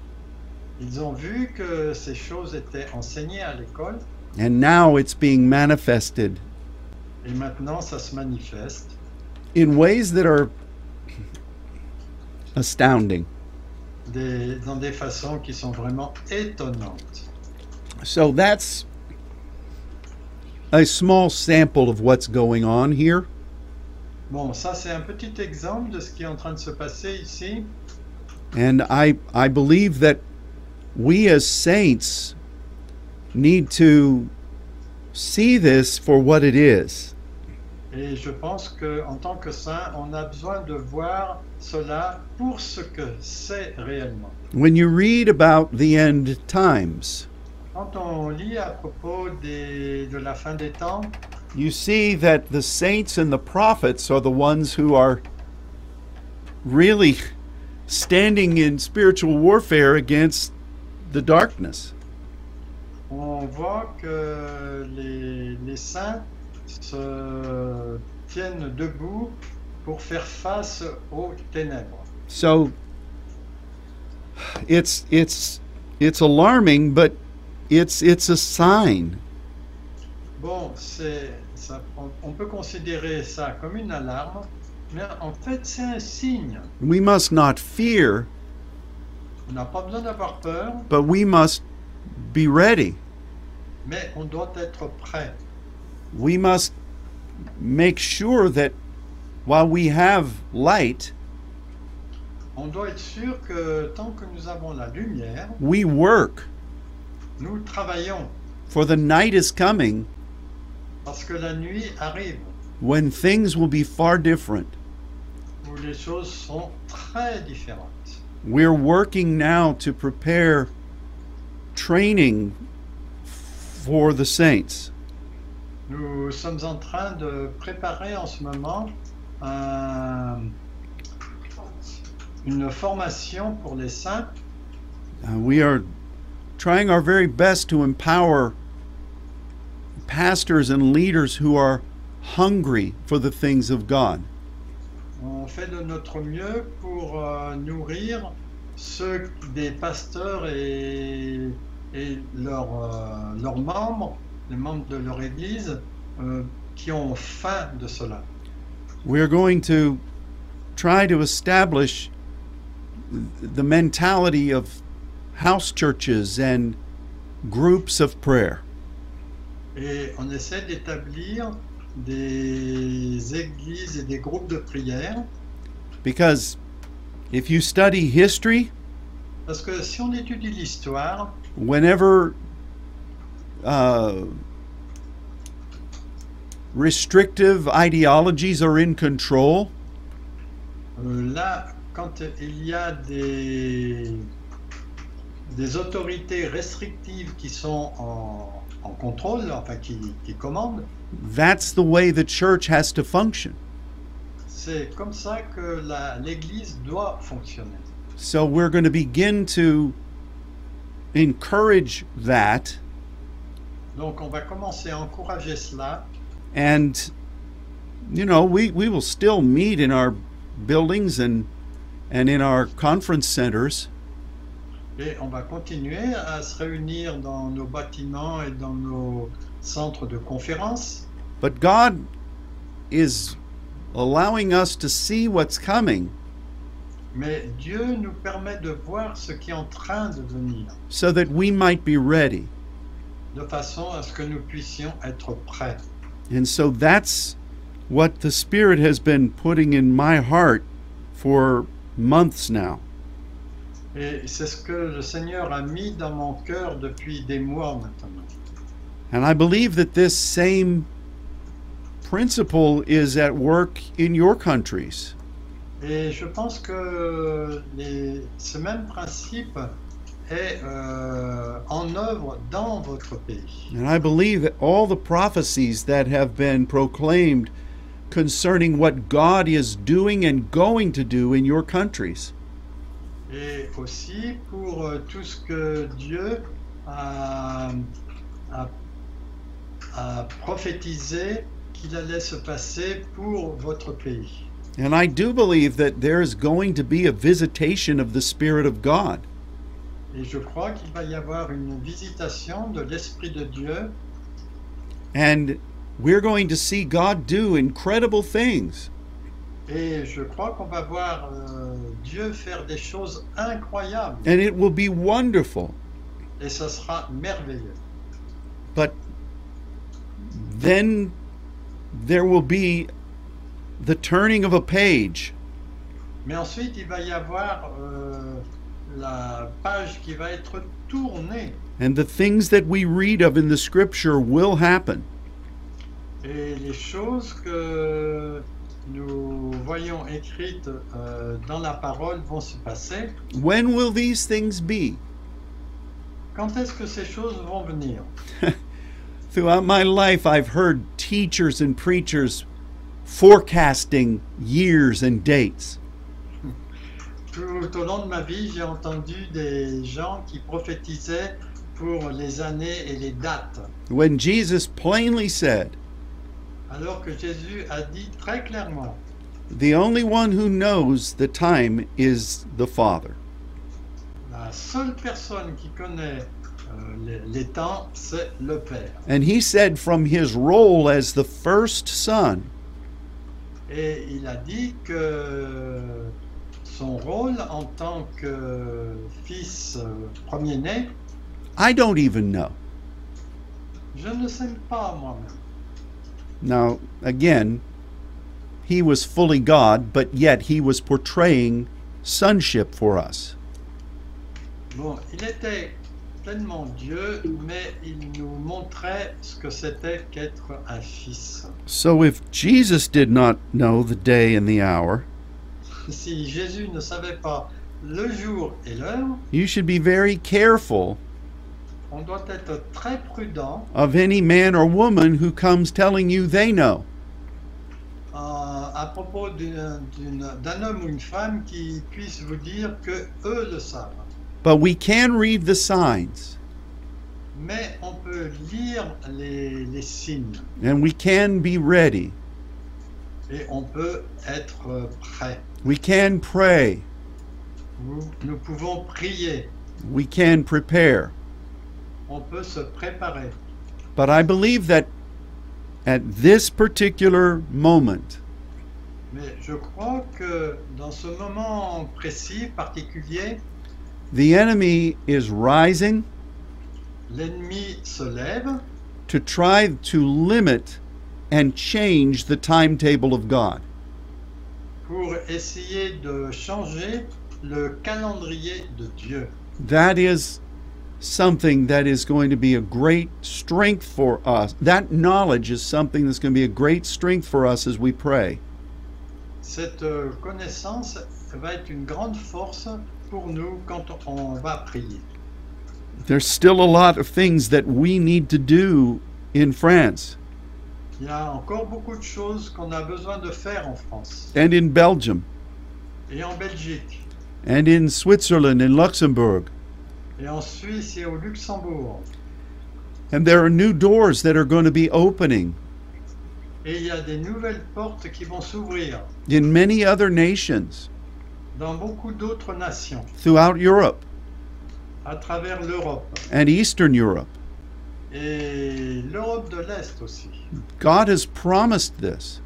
Ils ont vu que ces choses étaient enseignées à l'école. And now it's being manifested. Et maintenant ça se manifeste. In ways that are astounding. Des- dans des façons qui sont vraiment étonnantes. so that's a small sample of what's going on here Bon, ça c'est un petit exemple de ce qui est en train de se passer ici. and i i believe that we as saints need to see this for what it is Et je pense qu'en tant que saint, on a besoin de voir cela pour ce que c'est réellement. when you read about the end times Quand on lit à propos des- de la fin des temps, you see that the saints and the prophets are the ones who are really standing in spiritual warfare against the darkness. on voit que les, les saints se tiennent debout pour faire face aux ténèbres. So it's it's it's alarming, but it's it's a sign. Bon, c'est, ça, on, on peut considérer ça comme une alarme, mais en fait c'est un signe. We must not fear, On n'a pas besoin d'avoir peur, but we must be ready. mais on doit être prêt. We must make sure that while we have light, on doit être sûr que tant que nous avons la lumière, we work, nous travaillons for the night is coming parce que la nuit arrive when things will be far different. où les choses sont très différentes. We're working now to prepare training for the saints. Nous sommes en train de préparer en ce moment un- une formation pour les saints. Uh, we are trying our very best to empower pastors and leaders who are hungry for the things of God. On fait de notre mieux pour euh, nourrir ceux des pasteurs et, et leurs, euh, leurs membres, les membres de leur église, euh, qui ont faim de cela. We are going to try to establish the mentality of house churches and groups of prayer. Et on essaie d'établir des églises et des groupes de prière, Because if you study history, parce que si on étudie l'histoire, whenever uh, restrictive ideologies are in control, euh, là, quand il y a des, des autorités restrictives qui sont en, en contrôle, enfin qui, qui commandent, that's the way the church has to function. c'est comme ça que l'Église doit fonctionner. So we're going to begin to encourage that Donc on va commencer à encourager cela. and you know we, we will still meet in our buildings and and in our conference centers Et on va continuer à se réunir dans nos bâtiments et dans nos centres de conférence. but god is allowing us to see what's coming Mais Dieu nous permet de voir ce qui est en train de venir, so that we might be ready de façon à ce que nous puissions être prêts. and so that's what the spirit has been putting in my heart for months now Et c'est ce que le Seigneur a mis dans mon cœur depuis des mois maintenant. and i believe that this same principle is at work in your countries Et je pense que les- ce même principe est euh, en œuvre dans votre pays. And I believe that all the prophecies that have been proclaimed concerning what God is doing and going to do in your countries. Et aussi pour euh, tout ce que Dieu a, a- a prophétisé qu'il allait se passer pour votre pays. And I do believe that there is going to be a visitation of the Spirit of God. Et je crois qu'il va y avoir une visitation de l'Esprit de Dieu And we're going to see God do incredible things. Et je crois qu'on va voir euh, Dieu faire des choses incroyables And it will be wonderful. et ça sera merveilleux. But then there will be the turning of a page. Mais ensuite, il va y avoir euh, la page qui va être tournée And the things that we read of in the scripture will happen. et les choses que nous voyons écrites euh, dans la parole vont se passer. When will these things be? Quand est-ce que ces choses vont venir? Throughout my life, I've heard teachers and preachers forecasting years and dates. Tout au long de ma vie, j'ai entendu des gens qui prophétisaient pour les années et les dates, When Jesus plainly said, alors que Jésus a dit très clairement, The only one who knows the time is the Father. la seule personne qui connaît euh, les, les temps, c'est le Père. And he said, from his role as the first son, Et il a dit que son rôle en tant que fils euh, premier-né, I don't even know. je ne sais pas moi-même. Now, again, he was fully God, but yet he was portraying sonship for us. Bon, il était pleinement Dieu, mais il nous montrait ce que c'était qu'être un fils. So if Jesus did not know the day and the hour, Si Jésus ne savait pas le jour et l'heure, you should be very careful on doit être très prudent of any man or woman who comes telling you they know. euh, à propos d'une- d'une- d'un homme ou une femme qui puisse vous dire que eux le savent. But we can read the signs Mais on peut lire les, les signes and we can be ready. et on peut être prêt. We can pray. Nous, nous pouvons prier, We can prepare. On peut se préparer. But I believe that at this particular moment, Mais je crois que dans ce moment précis, particulier, the enemy is rising l'ennemi se lève to try to limit and change the timetable of God. pour essayer de changer le calendrier de Dieu. That is something that is going to be a great strength for us. That knowledge is something that's going to be a great strength for us as we pray. Cette euh, connaissance va être une grande force pour nous quand on va prier. There's still a lot of things that we need to do in France Il y a encore beaucoup de choses qu'on a besoin de faire en France and in Belgium et en Belgique and in Switzerland and Luxembourg. Et en Suisse et au Luxembourg. And there are new doors that are going to be opening Et il y a des nouvelles portes qui vont s'ouvrir in many other nations dans beaucoup d'autres nations throughout Europe à travers l'Europe and Eastern Europe. et l'Europe de l'Est aussi. God has promised this.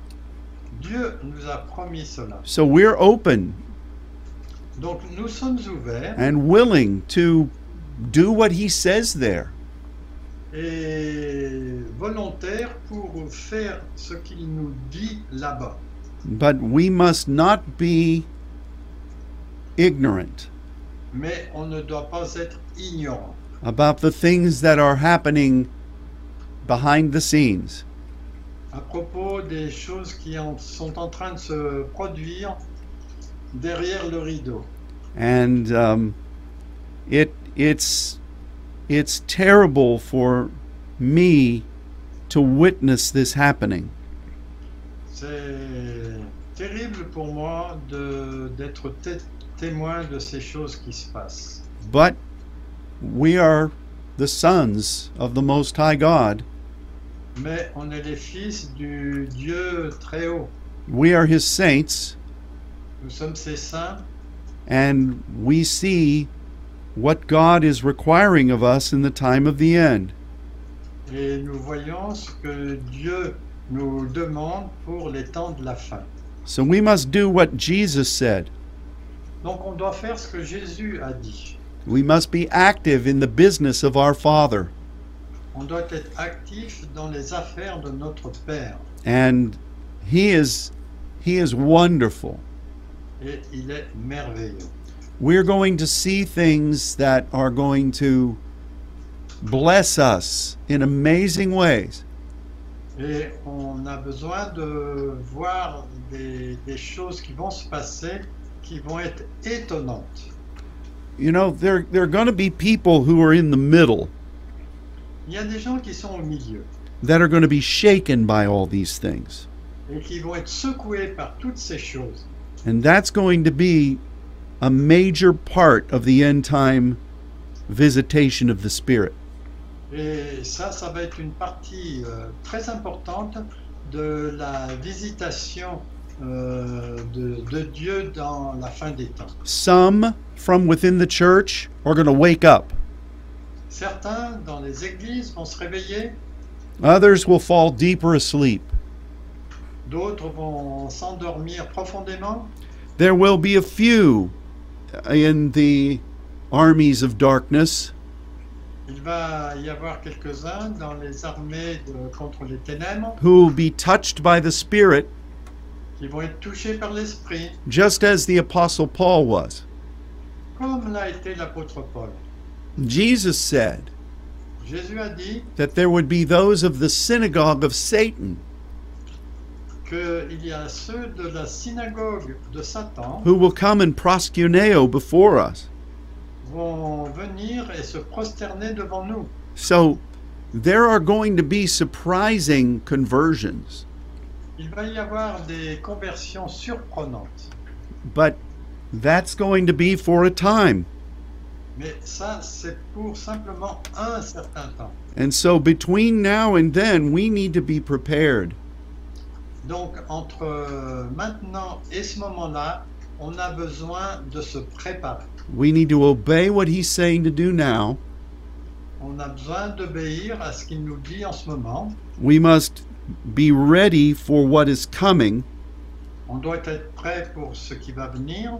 Dieu nous a promis cela. So we're open Donc nous sommes ouverts and willing to do what He says there. et volontaires pour faire ce qu'il nous dit là-bas. But we must not be ignorant Mais on ne doit pas être ignorant about the things that are happening behind the scenes. à propos des choses qui en- sont en train de se produire derrière le rideau. And um, it it's it's terrible for me to witness this happening. C'est terrible pour moi de- d'être té- témoin de ces choses qui se passent. But we are the sons of the Most High God. Mais on est les fils du Dieu très haut. We are His saints, Nous sommes ses saints and we see what God is requiring of us in the time of the end. et nous voyons ce que Dieu nous demande pour les temps de la fin. So we must do what Jesus said. Donc on doit faire ce que Jésus a dit. We must be active in the business of our Father. On doit être actif dans les affaires de notre Père. And He is He is wonderful. Et il est merveilleux. We're going to see things that are going to bless us in amazing ways. Et on a besoin de voir des, des choses qui vont se passer qui vont être étonnantes. You know, there there are going to be people who are in the middle Il y a des gens qui sont au milieu that are going to be shaken by all these things. et qui vont être secoués par toutes ces choses. And that's going to be a major part of the end time visitation of the Spirit. Et ça, ça va être une partie euh, très importante de la visitation euh, de, de Dieu dans la fin des temps. Some from within the church are going to wake up, Certains dans les églises vont se réveiller, others will fall deeper asleep. d'autres vont s'endormir profondément. There will be a few in the armies of darkness Il va y avoir quelques-uns dans les armées de- contre les ténèbres who will be touched by the Spirit qui vont être touchés par l'Esprit, just as the Apostle Paul was. comme l'a été l'apôtre Paul. Jesus said Jésus a dit that there would be those of the synagogue of Satan qu'il y a ceux de la synagogue de Satan who will come and proskuneo before us. vont venir et se prosterner devant nous. So there are going to be surprising conversions, Il va y avoir des conversions surprenantes. but that's going to be for a time. Mais ça, c'est pour simplement un certain temps. And so between now and then, we need to be prepared. Donc, entre euh, maintenant et ce moment-là, on a besoin de se préparer. We need to obey what he's saying to do now. On a besoin d'obéir à ce qu'il nous dit en ce moment. We must be ready for what is coming. On doit être prêt pour ce qui va venir.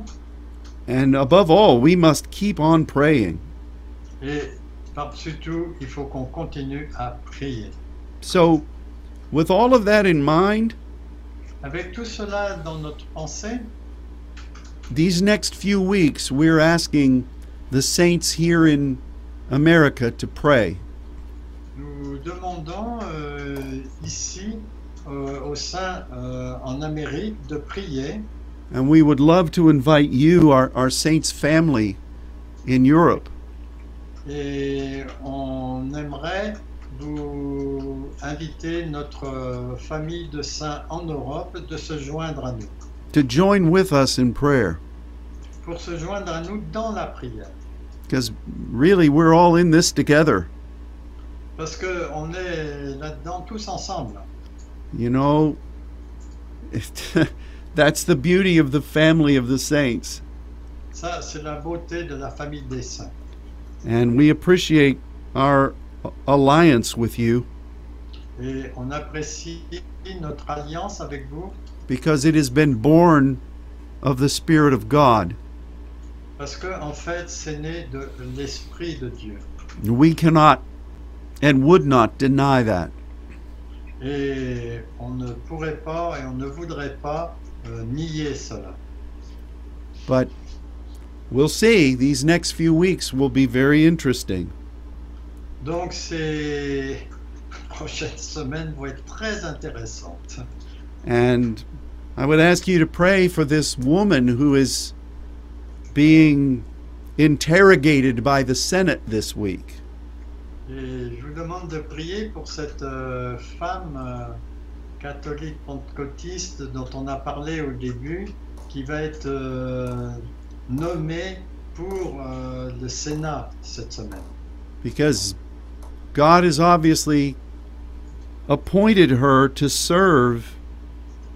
And above all, we must keep on praying. Et par-dessus tout, il faut qu'on continue à prier. So, with all of that in mind, Avec tout cela dans notre pensée, these next few weeks, we're asking the saints here in America to pray. nous demandons euh, ici, euh, au sein euh, en Amérique, de prier. And we would love to invite you, our, our saints family in Europe, Et on aimerait vous inviter notre euh, famille de saints en Europe de se joindre à nous, to join with us in prayer. pour se joindre à nous dans la prière. Because really, we're all in this together. Parce qu'on est là-dedans tous ensemble. You know, that's the beauty of the family of the saints. Ça, c'est la beauté de la famille des saints. And we appreciate our alliance with you Et on apprécie notre alliance avec vous because it has been born of the Spirit of God. parce que, en fait, c'est né de l'Esprit de Dieu. We cannot and would not deny that. Et on ne pourrait pas et on ne voudrait pas euh, nier cela. But we'll see. These next few weeks will be very interesting. Donc ces prochaines semaines vont être très intéressantes. And I would ask you to pray for this woman who is being interrogated by the Senate this week. Et je vous demande de prier pour cette euh, femme euh, catholique pentecôtiste dont on a parlé au début, qui va être euh, nommée pour euh, le Sénat cette semaine. because God has obviously appointed her to serve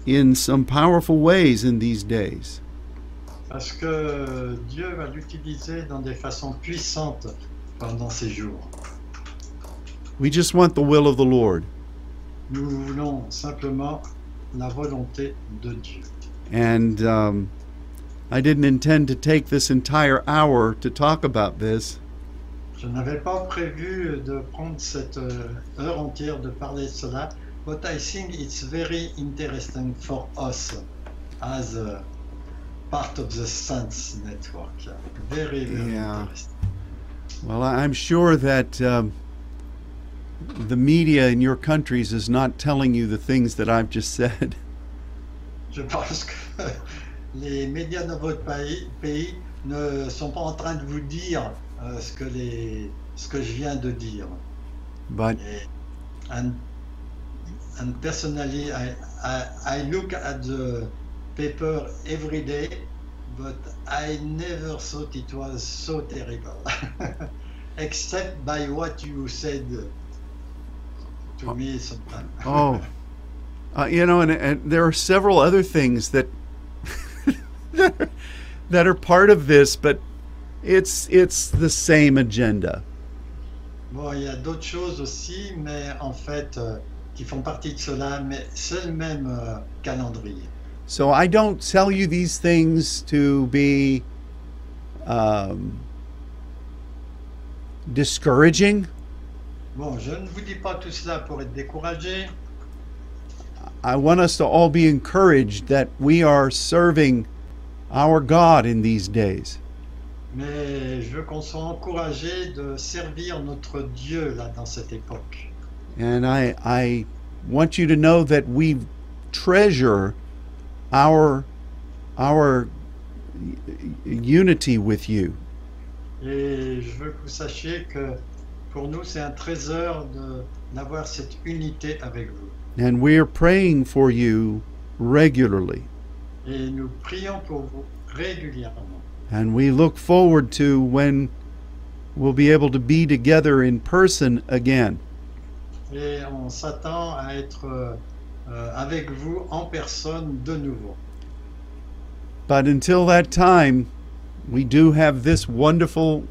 in some powerful ways in these days. Parce que Dieu va l'utiliser dans des façons puissantes pendant ces jours. We just want the will of the Lord. Nous voulons simplement la volonté de Dieu. And um, I didn't intend to take this entire hour to talk about this, Je n'avais pas prévu de prendre cette euh, heure entière de parler de cela, but I think it's very interesting for us as a part of the Saints network. Very, very Yeah. interesting. well, I'm sure that um, the media in your countries is not telling you the things that I've just said. Je pense que les médias dans votre pays, pays ne sont pas en train de vous dire euh, ce, que les, ce que je viens de dire. But and and personally, I, I I look at the paper every day, but I never thought it was so terrible, except by what you said to me sometimes. Oh, uh, you know, and, and there are several other things that that are- that are part of this, but it's it's the same agenda. Bon, il y a d'autres choses aussi, mais en fait, euh, qui font partie de cela, mais c'est le même euh, calendrier. So I don't tell you these things to be um, discouraging. Bon, je ne vous dis pas tout cela pour être découragé. I want us to all be encouraged that we are serving our God in these days. Mais je veux qu'on soit encouragé de servir notre Dieu là dans cette époque. And I, I want you to know that we treasure our, our unity with you. Et je veux que vous sachiez que pour nous, c'est un trésor d'avoir cette unité avec vous. And we're praying for you regularly. Et nous prions pour vous régulièrement. And we look forward to when we'll be able to be together in person again. Et on s'attend à être euh, euh, avec vous en personne de nouveau. But until that time, we do have this wonderful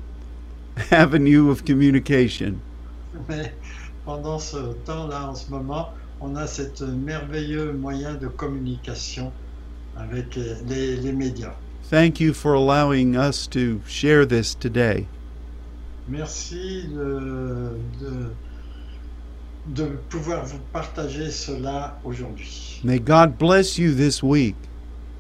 avenue of communication. Mais pendant ce temps-là, en ce moment, on a cet merveilleux moyen de communication avec les, les médias. Thank you for allowing us to share this today. Merci de, de, de pouvoir vous partager cela aujourd'hui. May God bless you this week,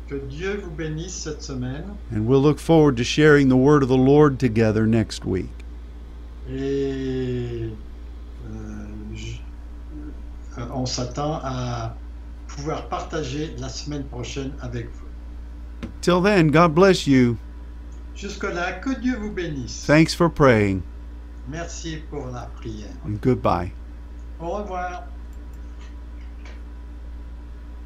Que Dieu vous bénisse cette semaine and we'll look forward to sharing the word of the Lord together next week. et euh, je- euh, on s'attend à pouvoir partager la semaine prochaine avec vous. Till then, God bless you. Jusque-là, que Dieu vous bénisse. Thanks for praying, Merci pour la prière. and goodbye. Au revoir.